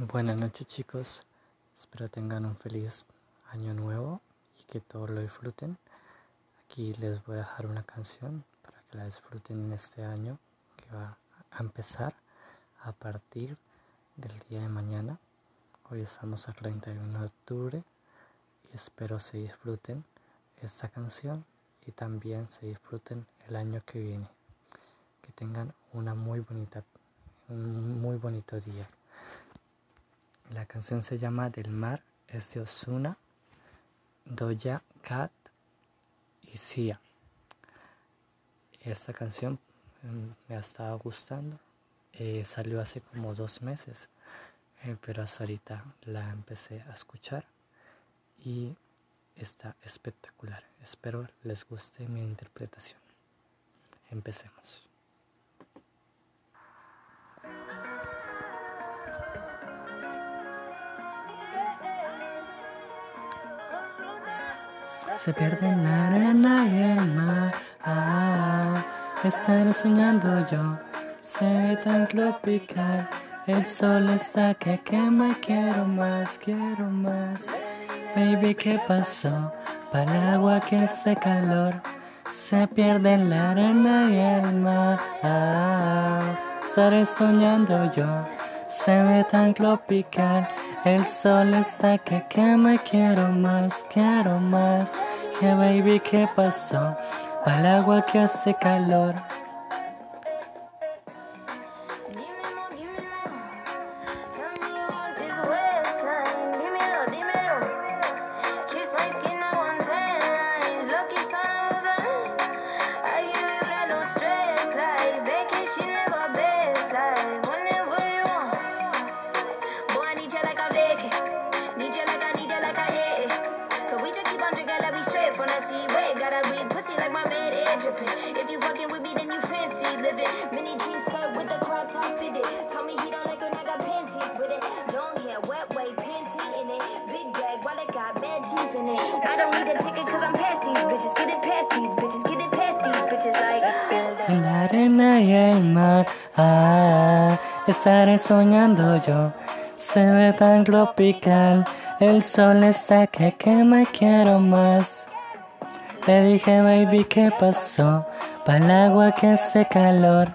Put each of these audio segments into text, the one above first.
Buenas noches chicos, espero tengan un feliz año nuevo y que todos lo disfruten. Aquí les voy a dejar una canción para que la disfruten en este año que va a empezar a partir del día de mañana. Hoy estamos al 31 de octubre y espero se disfruten esta canción y también se disfruten el año que viene. Que tengan una muy bonita, un muy bonito día. La canción se llama Del mar, es de Osuna, Doja Cat y Sia. Esta canción mm, me ha estado gustando. Eh, salió hace como dos meses, eh, pero hasta ahorita la empecé a escuchar y está espectacular. Espero les guste mi interpretación. Empecemos. Se pierde en la arena y el mar. Ah, estaré soñando yo. Se ve tan tropical. El sol está que quema. Quiero más, quiero más. Baby, ¿qué pasó? Para el agua que hace calor. Se pierde en la arena y el mar. Ah, estaré soñando yo. Se ve tan tropical. El sol está que quema. Quiero más, quiero más. Que baby, ¿qué pasó? Para el agua que hace calor. If you with me, then you fancy living. Mini jeans skirt with the crop top fitted. Tell me he don't like when I got panties with it. Long hair, wet way, panty in it. Big bag, while it got cheese in it. I don't need a ticket cause I'm past these bitches. Get it past these bitches. Get it past these bitches. Like. Arena y el mar. Ah, estaré soñando yo. Se ve tan tropical. El sol está que quema y quiero más. Le dije, baby, ¿qué pasó? Para el agua que hace calor,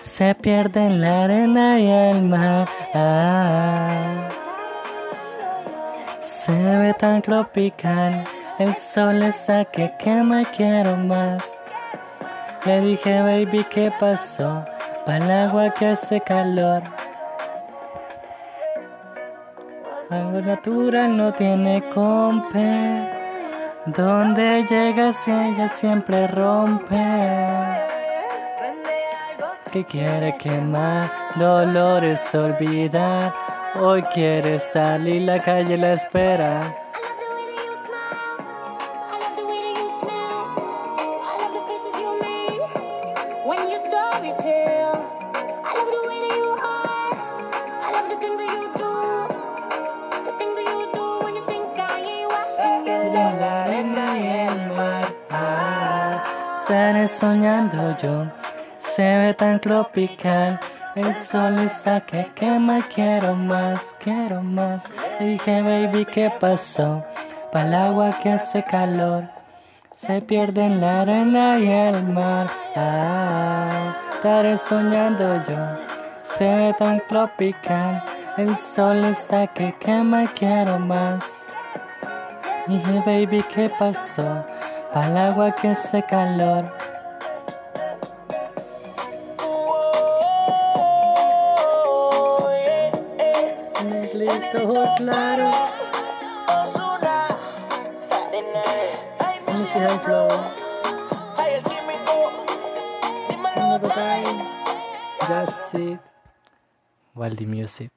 se pierde en la arena y el mar. Ah, se ve tan tropical, el sol está que quema quiero más. Le dije, baby, ¿qué pasó? Para el agua que hace calor. Algo natural no tiene compe. Donde llegas ella siempre rompe. Que quiere quemar, dolores olvidar. Hoy quiere salir, la calle la espera. Estaré soñando yo. Se ve tan tropical. El sol está que quema, quiero más, quiero más. Dije, baby, ¿qué pasó? Para el agua que hace calor. Se pierde en la arena y el mar. Ah, estaré soñando yo. Se ve tan tropical. El sol está que quema, quiero más. Dije, baby, ¿qué pasó? Para el agua que hace calor. Negrito claro. Vamos a el flow. That's it. Waldi Music.